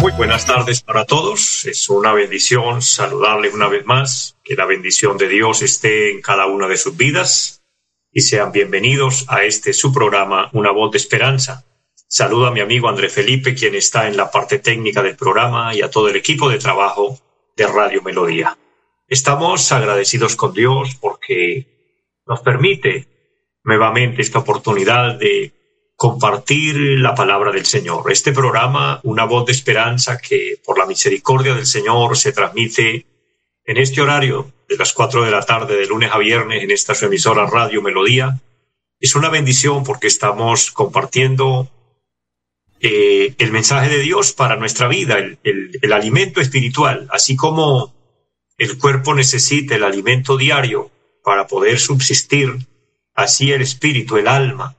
Muy buenas tardes para todos. Es una bendición saludarle una vez más. Que la bendición de Dios esté en cada una de sus vidas y sean bienvenidos a este su programa Una voz de esperanza. Saludo a mi amigo André Felipe, quien está en la parte técnica del programa y a todo el equipo de trabajo de Radio Melodía. Estamos agradecidos con Dios porque nos permite nuevamente esta oportunidad de compartir la palabra del Señor. Este programa, una voz de esperanza que por la misericordia del Señor se transmite en este horario de las cuatro de la tarde de lunes a viernes en esta su emisora Radio Melodía. Es una bendición porque estamos compartiendo eh, el mensaje de Dios para nuestra vida, el alimento espiritual, así como el cuerpo necesita el alimento diario para poder subsistir, así el espíritu, el alma,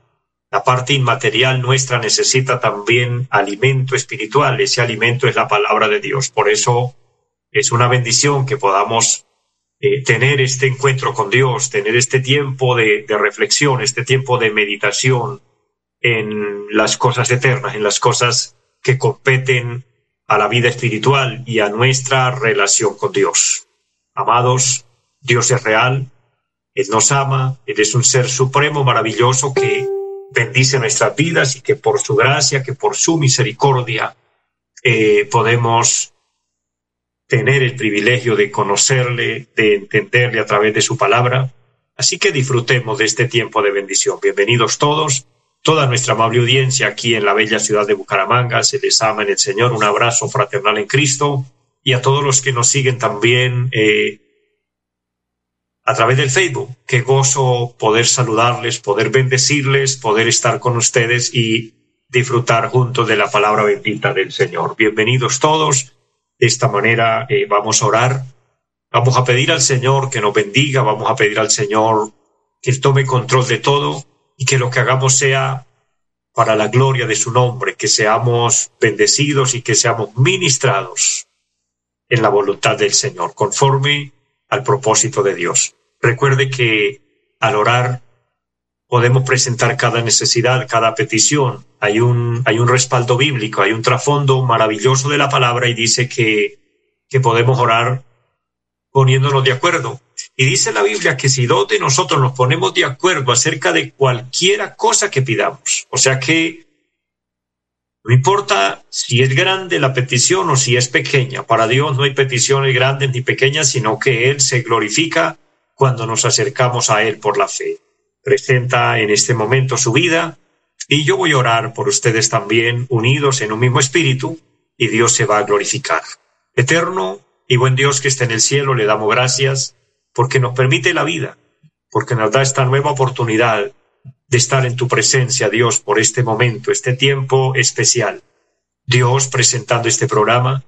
la parte inmaterial nuestra necesita también alimento espiritual. Ese alimento es la palabra de Dios. Por eso es una bendición que podamos eh, tener este encuentro con Dios, tener este tiempo de, de reflexión, este tiempo de meditación en las cosas eternas, en las cosas que competen a la vida espiritual y a nuestra relación con Dios. Amados, Dios es real, Él nos ama, Él es un ser supremo, maravilloso que bendice nuestras vidas y que por su gracia, que por su misericordia eh, podemos tener el privilegio de conocerle, de entenderle a través de su palabra. Así que disfrutemos de este tiempo de bendición. Bienvenidos todos, toda nuestra amable audiencia aquí en la bella ciudad de Bucaramanga. Se les ama en el Señor. Un abrazo fraternal en Cristo. Y a todos los que nos siguen también eh, a través del Facebook. Qué gozo poder saludarles, poder bendecirles, poder estar con ustedes y disfrutar juntos de la palabra bendita del Señor. Bienvenidos todos. De esta manera eh, vamos a orar. Vamos a pedir al Señor que nos bendiga, vamos a pedir al Señor que Él tome control de todo y que lo que hagamos sea para la gloria de su nombre, que seamos bendecidos y que seamos ministrados en la voluntad del Señor, conforme al propósito de Dios. Recuerde que al orar podemos presentar cada necesidad, cada petición. Hay un, hay un respaldo bíblico, hay un trasfondo maravilloso de la palabra y dice que, que podemos orar poniéndonos de acuerdo. Y dice la Biblia que si dos de nosotros nos ponemos de acuerdo acerca de cualquiera cosa que pidamos, o sea que no importa si es grande la petición o si es pequeña. Para Dios no hay peticiones grandes ni pequeñas, sino que Él se glorifica cuando nos acercamos a Él por la fe. Presenta en este momento su vida y yo voy a orar por ustedes también, unidos en un mismo espíritu, y Dios se va a glorificar. Eterno y buen Dios que está en el cielo, le damos gracias porque nos permite la vida, porque nos da esta nueva oportunidad de estar en tu presencia, Dios, por este momento, este tiempo especial. Dios, presentando este programa,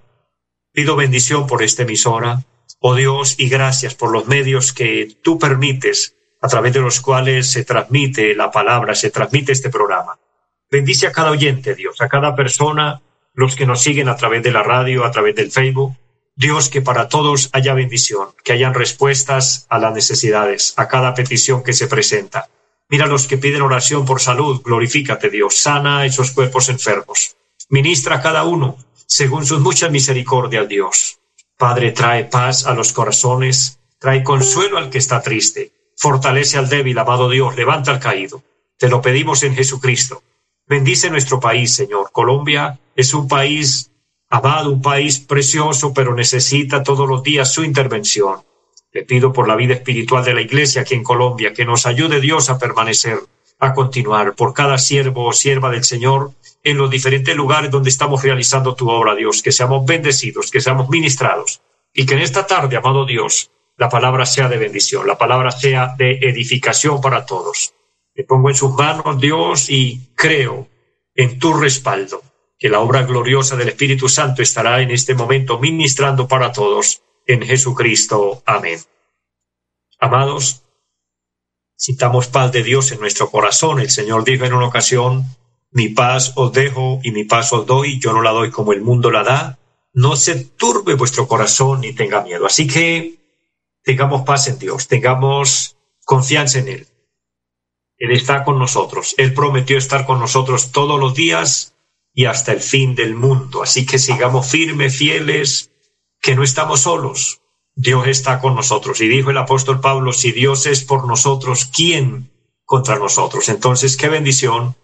pido bendición por esta emisora, oh Dios, y gracias por los medios que tú permites, a través de los cuales se transmite la palabra, se transmite este programa. Bendice a cada oyente, Dios, a cada persona, los que nos siguen a través de la radio, a través del Facebook. Dios, que para todos haya bendición, que hayan respuestas a las necesidades, a cada petición que se presenta. Mira los que piden oración por salud, glorifícate Dios, sana esos cuerpos enfermos. Ministra a cada uno según sus muchas misericordias, Dios. Padre, trae paz a los corazones, trae consuelo al que está triste, fortalece al débil, amado Dios, levanta al caído. Te lo pedimos en Jesucristo. Bendice nuestro país, Señor. Colombia es un país amado, un país precioso, pero necesita todos los días su intervención. Le pido por la vida espiritual de la Iglesia aquí en Colombia, que nos ayude Dios a permanecer, a continuar, por cada siervo o sierva del Señor en los diferentes lugares donde estamos realizando tu obra, Dios, que seamos bendecidos, que seamos ministrados, y que en esta tarde, amado Dios, la palabra sea de bendición, la palabra sea de edificación para todos. Me pongo en sus manos, Dios, y creo en tu respaldo que la obra gloriosa del Espíritu Santo estará en este momento ministrando para todos en Jesucristo. Amén. Amados, Sintamos paz de Dios en nuestro corazón. El Señor dijo en una ocasión, mi paz os dejo y mi paz os doy, yo no la doy como el mundo la da. No se turbe vuestro corazón ni tenga miedo. Así que tengamos paz en Dios, tengamos confianza en Él. Él está con nosotros. Él prometió estar con nosotros todos los días y hasta el fin del mundo. Así que sigamos firmes, fieles, que no estamos solos. Dios está con nosotros. Y dijo el apóstol Pablo, si Dios es por nosotros, ¿quién contra nosotros? Entonces, qué bendición,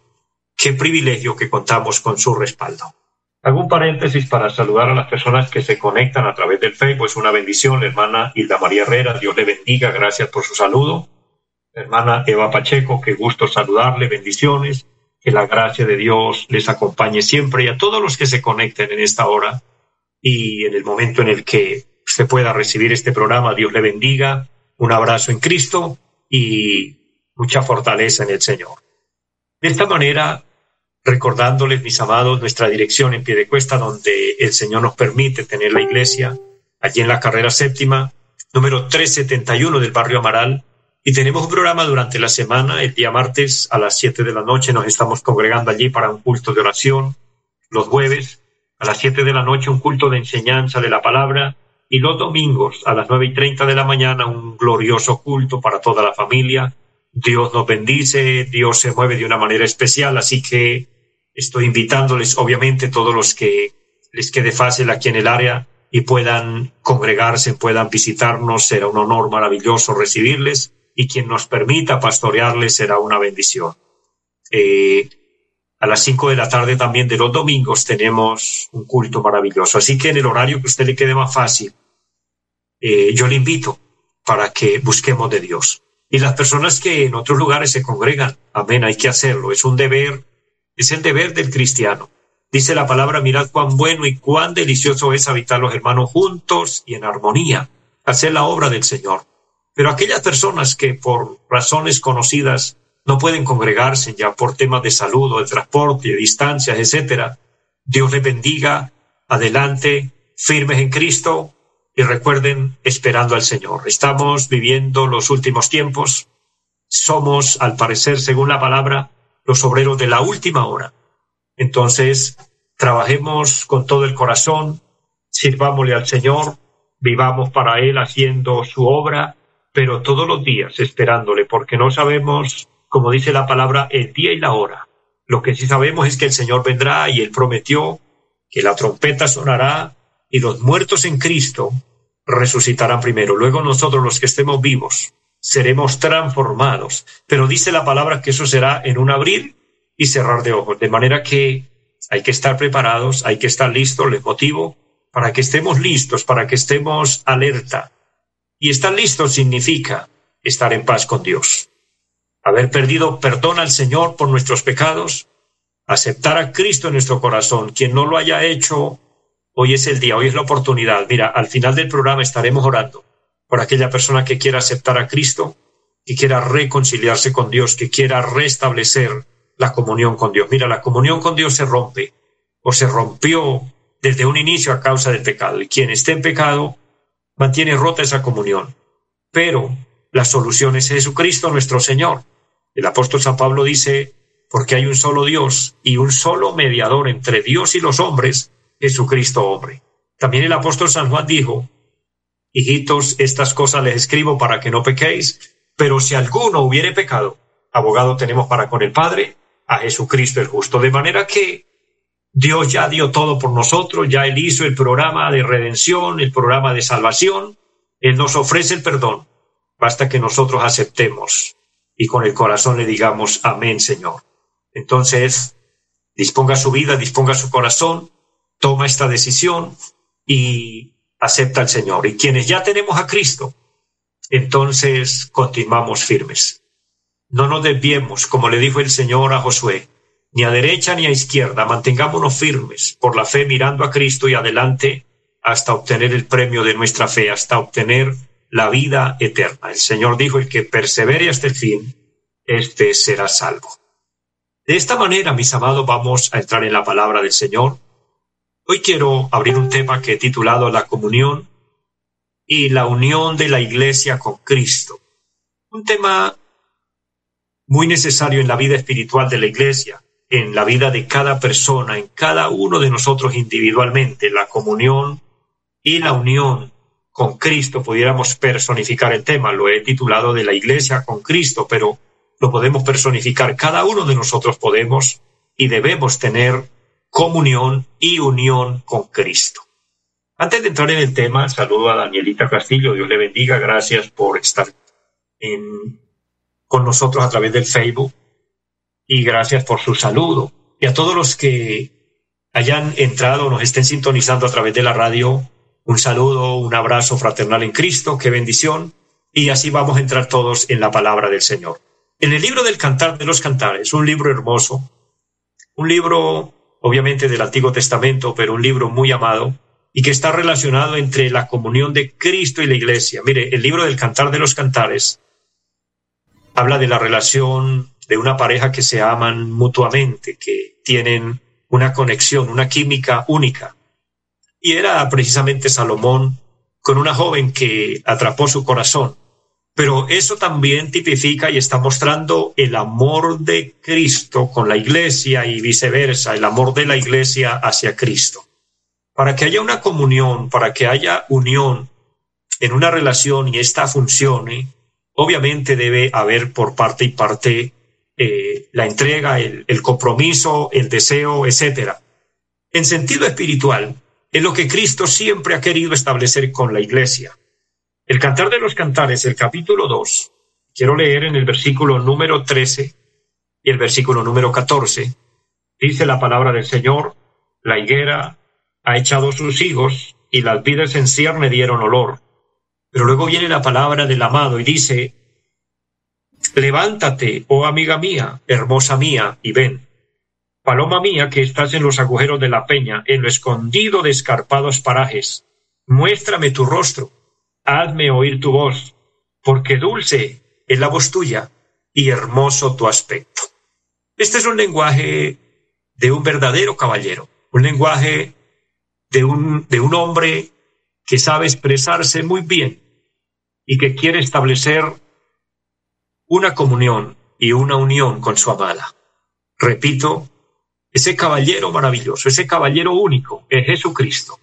qué privilegio que contamos con su respaldo. Un paréntesis para saludar a las personas que se conectan a través del Facebook. Es una bendición, hermana Hilda María Herrera. Dios le bendiga. Gracias por su saludo. hermana Eva Pacheco, qué gusto saludarle. Bendiciones. Que la gracia de Dios les acompañe siempre y a todos los que se conecten en esta hora y en el momento en el que usted pueda recibir este programa. Dios le bendiga. Un abrazo en Cristo y mucha fortaleza en el Señor. De esta manera, recordándoles, mis amados, nuestra dirección en pie de cuesta, donde el Señor nos permite tener la iglesia, allí en la carrera séptima, número 371 del barrio Amaral. Y tenemos un programa durante la semana, el día martes a las 7 de la noche nos estamos congregando allí para un culto de oración. Los jueves a las 7 de la noche un culto de enseñanza de la palabra y los domingos a las nueve y treinta de la mañana un glorioso culto para toda la familia. Dios nos bendice, Dios se mueve de una manera especial, así que estoy invitándoles, obviamente, todos los que les quede fácil aquí en el área y puedan congregarse, puedan visitarnos, será un honor maravilloso recibirles y quien nos permita pastorearles será una bendición. Eh, a las cinco de la tarde también de los domingos tenemos un culto maravilloso. Así que en el horario que usted le quede más fácil, eh, yo le invito para que busquemos de Dios. Y las personas que en otros lugares se congregan, amén, hay que hacerlo. Es un deber, es el deber del cristiano. Dice la palabra, mirad cuán bueno y cuán delicioso es habitar los hermanos juntos y en armonía, hacer la obra del Señor. Pero aquellas personas que por razones conocidas no pueden congregarse ya por temas de salud o de transporte, de distancias, etcétera. Dios les bendiga, adelante, firmes en Cristo y recuerden esperando al Señor. Estamos viviendo los últimos tiempos. Somos, al parecer, según la palabra, los obreros de la última hora. Entonces, trabajemos con todo el corazón, sirvámosle al Señor, vivamos para Él haciendo su obra, pero todos los días esperándole, porque no sabemos como dice la palabra, el día y la hora. Lo que sí sabemos es que el Señor vendrá y Él prometió que la trompeta sonará y los muertos en Cristo resucitarán primero. Luego nosotros los que estemos vivos seremos transformados. Pero dice la palabra que eso será en un abrir y cerrar de ojos. De manera que hay que estar preparados, hay que estar listos, les motivo, para que estemos listos, para que estemos alerta. Y estar listos significa estar en paz con Dios haber perdido perdón al Señor por nuestros pecados, aceptar a Cristo en nuestro corazón. Quien no lo haya hecho, hoy es el día, hoy es la oportunidad. Mira, al final del programa estaremos orando por aquella persona que quiera aceptar a Cristo, que quiera reconciliarse con Dios, que quiera restablecer la comunión con Dios. Mira, la comunión con Dios se rompe o se rompió desde un inicio a causa del pecado. Y quien esté en pecado mantiene rota esa comunión. Pero la solución es Jesucristo nuestro Señor. El apóstol San Pablo dice, porque hay un solo Dios y un solo mediador entre Dios y los hombres, Jesucristo hombre. También el apóstol San Juan dijo, hijitos, estas cosas les escribo para que no pequéis, pero si alguno hubiere pecado, abogado tenemos para con el Padre, a Jesucristo el justo. De manera que Dios ya dio todo por nosotros, ya Él hizo el programa de redención, el programa de salvación, Él nos ofrece el perdón. Basta que nosotros aceptemos y con el corazón le digamos, amén, Señor. Entonces, disponga su vida, disponga su corazón, toma esta decisión y acepta al Señor. Y quienes ya tenemos a Cristo, entonces continuamos firmes. No nos desviemos, como le dijo el Señor a Josué, ni a derecha ni a izquierda, mantengámonos firmes por la fe mirando a Cristo y adelante hasta obtener el premio de nuestra fe, hasta obtener la vida eterna. El Señor dijo, el que persevere hasta el fin, éste será salvo. De esta manera, mis amados, vamos a entrar en la palabra del Señor. Hoy quiero abrir un tema que he titulado La comunión y la unión de la iglesia con Cristo. Un tema muy necesario en la vida espiritual de la iglesia, en la vida de cada persona, en cada uno de nosotros individualmente, la comunión y la unión con Cristo, pudiéramos personificar el tema, lo he titulado de la iglesia con Cristo, pero lo podemos personificar, cada uno de nosotros podemos y debemos tener comunión y unión con Cristo. Antes de entrar en el tema, saludo a Danielita Castillo, Dios le bendiga, gracias por estar con nosotros a través del Facebook. Y gracias por su saludo. Y a todos los que hayan entrado, nos estén sintonizando a través de la radio, un saludo, un abrazo fraternal en Cristo, qué bendición. Y así vamos a entrar todos en la palabra del Señor. En el libro del Cantar de los Cantares, un libro hermoso, un libro obviamente del Antiguo Testamento, pero un libro muy amado y que está relacionado entre la comunión de Cristo y la Iglesia. Mire, el libro del Cantar de los Cantares habla de la relación de una pareja que se aman mutuamente, que tienen una conexión, una química única. Y era precisamente Salomón con una joven que atrapó su corazón. Pero eso también tipifica y está mostrando el amor de Cristo con la iglesia y viceversa, el amor de la iglesia hacia Cristo. Para que haya una comunión, para que haya unión en una relación y esta funcione, obviamente debe haber por parte y parte eh, la entrega, el, el compromiso, el deseo, etc. En sentido espiritual, es lo que Cristo siempre ha querido establecer con la iglesia. El Cantar de los Cantares, el capítulo 2, quiero leer en el versículo número 13 y el versículo número 14, dice la palabra del Señor, la higuera ha echado sus higos y las vides en cierne dieron olor. Pero luego viene la palabra del amado y dice, Levántate, oh amiga mía, hermosa mía, y ven. Paloma mía que estás en los agujeros de la peña, en lo escondido de escarpados parajes, muéstrame tu rostro, hazme oír tu voz, porque dulce es la voz tuya y hermoso tu aspecto. Este es un lenguaje de un verdadero caballero, un lenguaje de un, de un hombre que sabe expresarse muy bien y que quiere establecer una comunión y una unión con su amada. Repito, ese caballero maravilloso, ese caballero único es Jesucristo,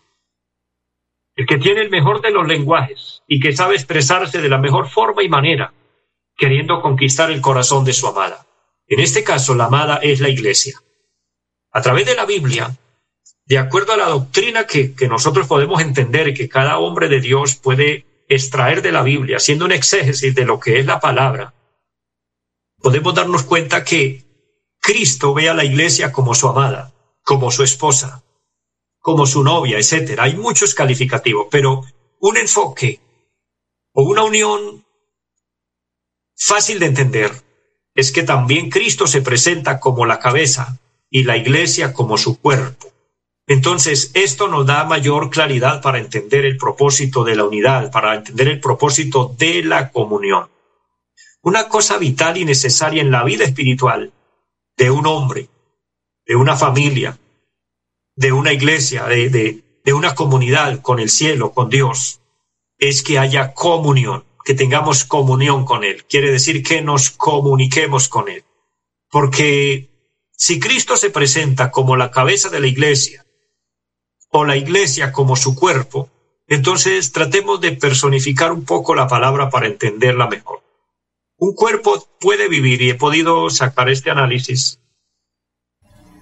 el que tiene el mejor de los lenguajes y que sabe expresarse de la mejor forma y manera, queriendo conquistar el corazón de su amada. En este caso, la amada es la iglesia. A través de la Biblia, de acuerdo a la doctrina que, nosotros podemos entender que cada hombre de Dios puede extraer de la Biblia, haciendo un exégesis de lo que es la palabra, podemos darnos cuenta que Cristo ve a la iglesia como su amada, como su esposa, como su novia, etc. Hay muchos calificativos, pero un enfoque o una unión fácil de entender es que también Cristo se presenta como la cabeza y la iglesia como su cuerpo. Entonces, esto nos da mayor claridad para entender el propósito de la unidad, para entender el propósito de la comunión una cosa vital y necesaria en la vida espiritual de un hombre, de una familia, de una iglesia, de, de, una comunidad con el cielo, con Dios, es que haya comunión, que tengamos comunión con Él. Quiere decir que nos comuniquemos con Él. Porque si Cristo se presenta como la cabeza de la iglesia, o la iglesia como su cuerpo, entonces tratemos de personificar un poco la palabra para entenderla mejor. Un cuerpo puede vivir, y he podido sacar este análisis,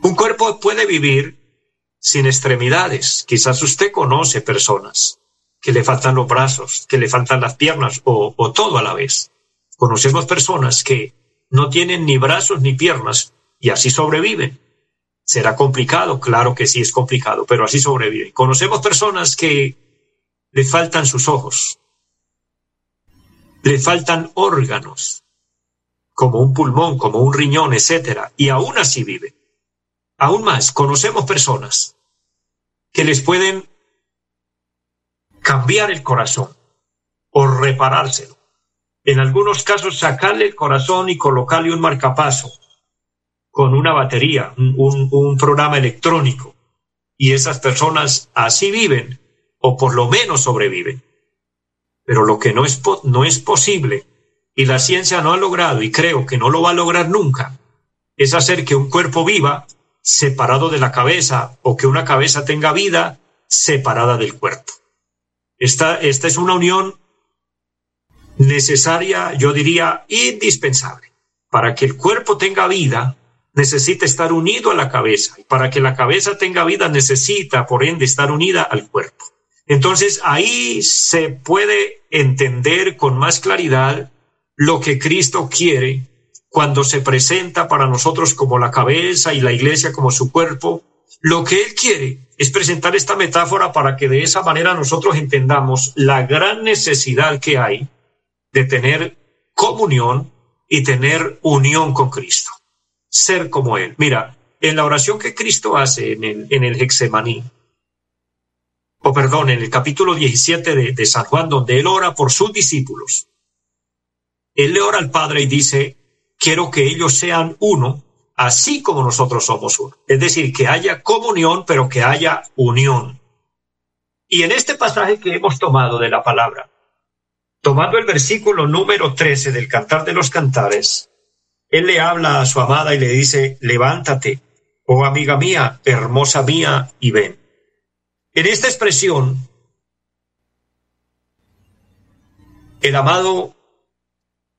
un cuerpo puede vivir sin extremidades. Quizás usted conoce personas que le faltan los brazos, que le faltan las piernas o, todo a la vez. Conocemos personas que no tienen ni brazos ni piernas y así sobreviven. ¿Será complicado? Claro que sí es complicado, pero así sobreviven. Conocemos personas que le faltan sus ojos, le faltan órganos, como un pulmón, como un riñón, etcétera, y aún así vive. Aún más, conocemos personas que les pueden cambiar el corazón o reparárselo. En algunos casos, sacarle el corazón y colocarle un marcapaso con una batería, un, programa electrónico. Y esas personas así viven, o por lo menos sobreviven. Pero lo que no es, no es posible, y la ciencia no ha logrado, y creo que no lo va a lograr nunca, es hacer que un cuerpo viva separado de la cabeza, o que una cabeza tenga vida separada del cuerpo. Esta, esta es una unión necesaria, yo diría indispensable. Para que el cuerpo tenga vida, necesita estar unido a la cabeza. Y para que la cabeza tenga vida necesita, por ende, estar unida al cuerpo. Entonces ahí se puede entender con más claridad lo que Cristo quiere cuando se presenta para nosotros como la cabeza y la iglesia como su cuerpo. Lo que Él quiere es presentar esta metáfora para que de esa manera nosotros entendamos la gran necesidad que hay de tener comunión y tener unión con Cristo ser como Él. Mira, en la oración que Cristo hace en el, en el Hexemaní, o perdón, en el capítulo 17 de, San Juan, donde Él ora por sus discípulos, Él le ora al Padre y dice, quiero que ellos sean uno, así como nosotros somos uno. Es decir, que haya comunión, pero que haya unión. Y en este pasaje que hemos tomado de la palabra, tomando el versículo número 13 del Cantar de los Cantares, él le habla a su amada y le dice, levántate, oh amiga mía, hermosa mía, y ven. En esta expresión, el amado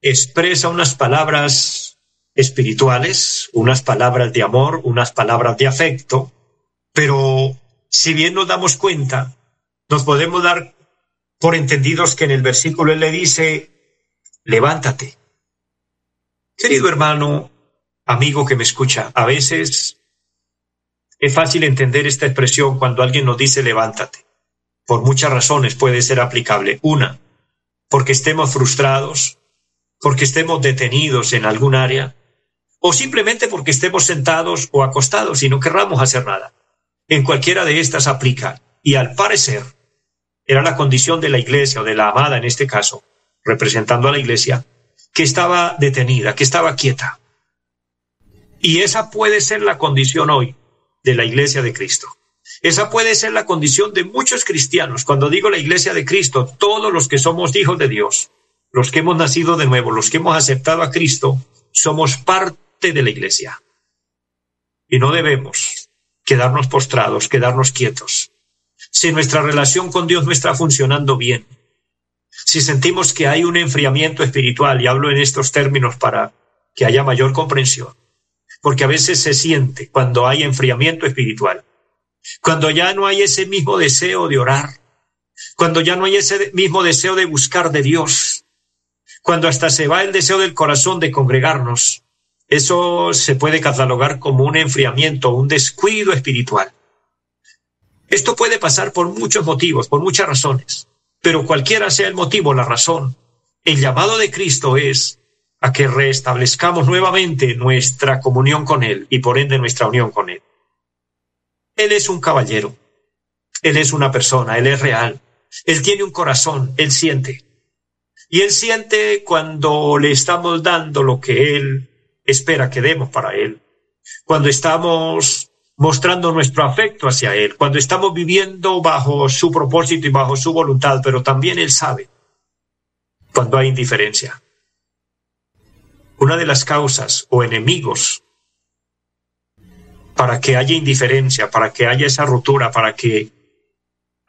expresa unas palabras espirituales, unas palabras de amor, unas palabras de afecto, pero si bien nos damos cuenta, nos podemos dar por entendidos que en el versículo él le dice, levántate, Querido hermano, amigo que me escucha, a veces es fácil entender esta expresión cuando alguien nos dice levántate. Por muchas razones puede ser aplicable. Una, porque estemos frustrados, porque estemos detenidos en algún área, o simplemente porque estemos sentados o acostados y no querramos hacer nada. En cualquiera de estas aplica. Y al parecer, era la condición de la iglesia o de la amada en este caso, representando a la iglesia, que estaba detenida, que estaba quieta. Y esa puede ser la condición hoy de la iglesia de Cristo. Esa puede ser la condición de muchos cristianos. Cuando digo la iglesia de Cristo, todos los que somos hijos de Dios, los que hemos nacido de nuevo, los que hemos aceptado a Cristo, somos parte de la iglesia. Y no debemos quedarnos postrados, quedarnos quietos. Si nuestra relación con Dios no está funcionando bien, si sentimos que hay un enfriamiento espiritual, y hablo en estos términos para que haya mayor comprensión, porque a veces se siente cuando hay enfriamiento espiritual, cuando ya no hay ese mismo deseo de orar, cuando ya no hay ese mismo deseo de buscar de Dios, cuando hasta se va el deseo del corazón de congregarnos, eso se puede catalogar como un enfriamiento, un descuido espiritual. Esto puede pasar por muchos motivos, por muchas razones. Pero cualquiera sea el motivo, la razón, el llamado de Cristo es a que restablezcamos nuevamente nuestra comunión con Él y por ende nuestra unión con Él. Él es un caballero, Él es una persona, Él es real, Él tiene un corazón, Él siente. Y Él siente cuando le estamos dando lo que Él espera que demos para Él. Cuando estamos mostrando nuestro afecto hacia Él, cuando estamos viviendo bajo su propósito y bajo su voluntad, pero también Él sabe cuando hay indiferencia. Una de las causas o enemigos para que haya indiferencia, para que haya esa ruptura, para que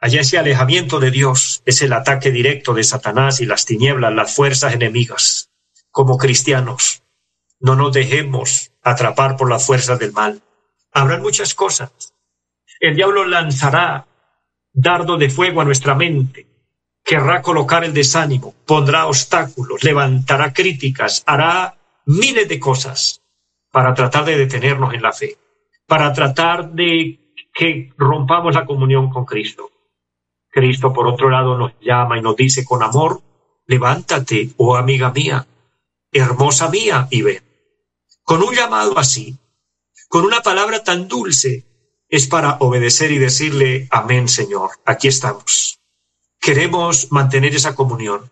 haya ese alejamiento de Dios, es el ataque directo de Satanás y las tinieblas, las fuerzas enemigas. Como cristianos, no nos dejemos atrapar por las fuerzas del mal Habrán muchas cosas. El diablo lanzará dardo de fuego a nuestra mente, querrá colocar el desánimo, pondrá obstáculos, levantará críticas, hará miles de cosas para tratar de detenernos en la fe, para tratar de que rompamos la comunión con Cristo. Cristo, por otro lado, nos llama y nos dice con amor, levántate, oh amiga mía, hermosa mía, y ven. Con un llamado así, con una palabra tan dulce, es para obedecer y decirle, amén Señor, aquí estamos. Queremos mantener esa comunión.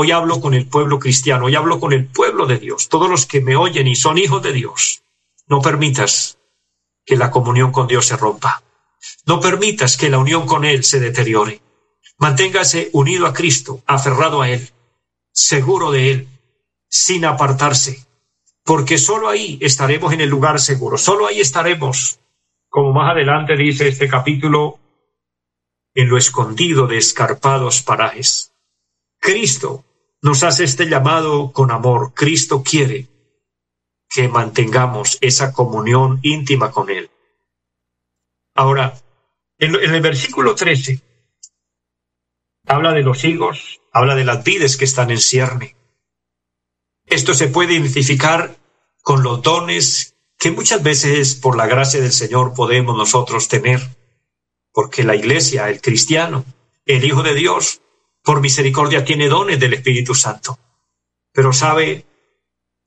Hoy hablo con el pueblo cristiano, hoy hablo con el pueblo de Dios, todos los que me oyen y son hijos de Dios. no permitas que la comunión con Dios se rompa. No permitas que la unión con Él se deteriore. Manténgase unido a Cristo, aferrado a Él, seguro de Él, sin apartarse, porque sólo ahí estaremos en el lugar seguro, sólo ahí estaremos, como más adelante dice este capítulo, en lo escondido de escarpados parajes. Cristo nos hace este llamado con amor. Cristo quiere que mantengamos esa comunión íntima con Él. Ahora, en, el versículo 13, habla de los higos, habla de las vides que están en cierne. Esto se puede identificar con los dones que muchas veces por la gracia del Señor podemos nosotros tener, porque la iglesia, el cristiano, el Hijo de Dios, por misericordia tiene dones del Espíritu Santo. Pero sabe,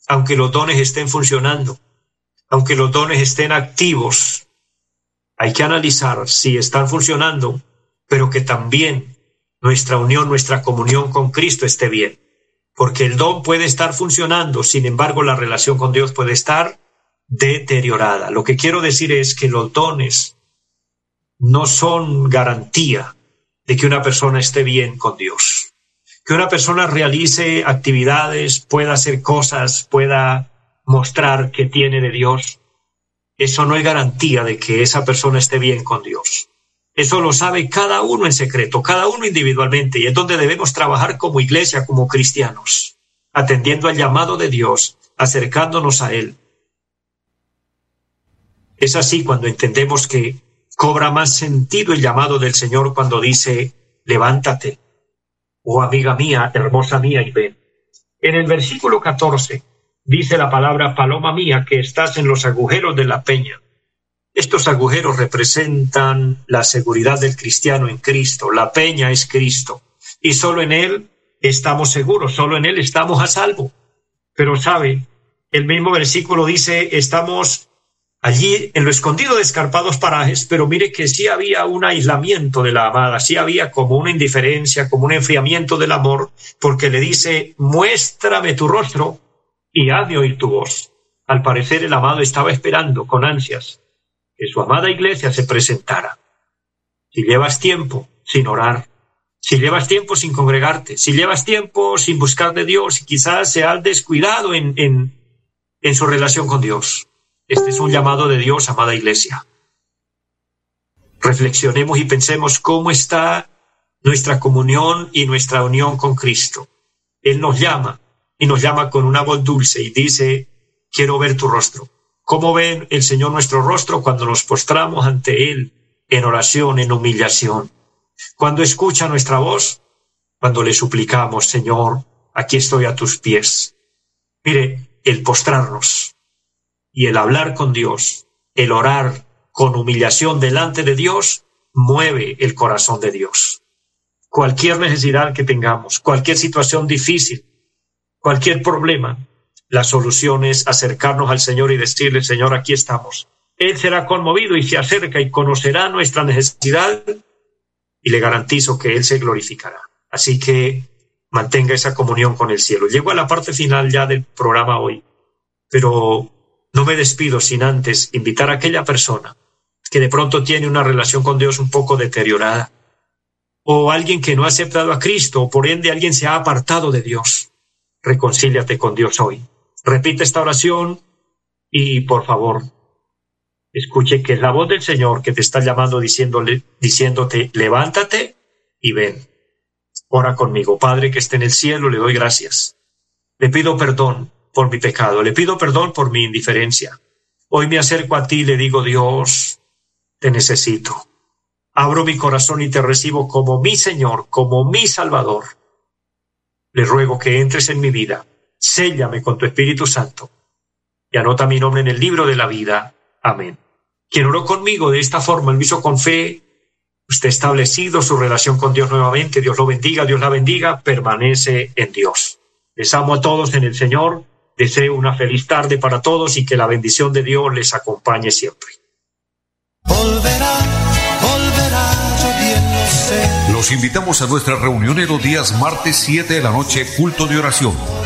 aunque los dones estén funcionando, aunque los dones estén activos, hay que analizar si están funcionando, pero que también nuestra unión, nuestra comunión con Cristo esté bien. Porque el don puede estar funcionando, sin embargo la relación con Dios puede estar deteriorada. Lo que quiero decir es que los dones no son garantía de que una persona esté bien con Dios. Que una persona realice actividades, pueda hacer cosas, pueda mostrar que tiene de Dios. Eso no es garantía de que esa persona esté bien con Dios. Eso lo sabe cada uno en secreto, cada uno individualmente, y es donde debemos trabajar como iglesia, como cristianos, atendiendo al llamado de Dios, acercándonos a Él. Es así cuando entendemos que cobra más sentido el llamado del Señor cuando dice, levántate, oh amiga mía, hermosa mía, y ven. En el versículo 14 dice la palabra, paloma mía, que estás en los agujeros de la peña. Estos agujeros representan la seguridad del cristiano en Cristo. La peña es Cristo. Y solo en Él estamos seguros, solo en Él estamos a salvo. Pero sabe, el mismo versículo dice, estamos allí en lo escondido de escarpados parajes, pero mire que sí había un aislamiento de la amada, sí había como una indiferencia, como un enfriamiento del amor, porque le dice, muéstrame tu rostro y hazme oír tu voz. Al parecer el amado estaba esperando con ansias que su amada iglesia se presentara. Si llevas tiempo sin orar, si llevas tiempo sin congregarte, si llevas tiempo sin buscar de Dios quizás se descuidado en, en su relación con Dios, este es un llamado de Dios, amada iglesia. Reflexionemos y pensemos cómo está nuestra comunión y nuestra unión con Cristo. Él nos llama y nos llama con una voz dulce y dice, quiero ver tu rostro. ¿Cómo ve el Señor nuestro rostro cuando nos postramos ante Él en oración, en humillación? Cuando escucha nuestra voz, cuando le suplicamos, Señor, aquí estoy a tus pies. Mire, el postrarnos, y el hablar con Dios, el orar con humillación delante de Dios, mueve el corazón de Dios. Cualquier necesidad que tengamos, cualquier situación difícil, cualquier problema, la solución es acercarnos al Señor y decirle, Señor, aquí estamos. Él será conmovido y se acerca y conocerá nuestra necesidad y le garantizo que Él se glorificará. Así que mantenga esa comunión con el cielo. Llego a la parte final ya del programa hoy, pero no me despido sin antes invitar a aquella persona que de pronto tiene una relación con Dios un poco deteriorada, o alguien que no ha aceptado a Cristo, o por ende alguien se ha apartado de Dios. Reconcíliate con Dios hoy. Repite esta oración y, por favor, escuche que es la voz del Señor que te está llamando diciéndote, levántate y ven. Ora conmigo, Padre que esté en el cielo, le doy gracias. Le pido perdón por mi pecado, le pido perdón por mi indiferencia. Hoy me acerco a ti y le digo, Dios, te necesito. Abro mi corazón y te recibo como mi Señor, como mi Salvador. Le ruego que entres en mi vida, séllame con tu Espíritu Santo y anota mi nombre en el libro de la vida. Amén. Quien oró conmigo de esta forma, lo hizo con fe, usted ha establecido su relación con Dios nuevamente, Dios lo bendiga, Dios la bendiga, permanece en Dios. Les amo a todos en el Señor Deseo una feliz tarde para todos y que la bendición de Dios les acompañe siempre. Los invitamos a nuestra reunión en los días martes 7 de la noche, culto de oración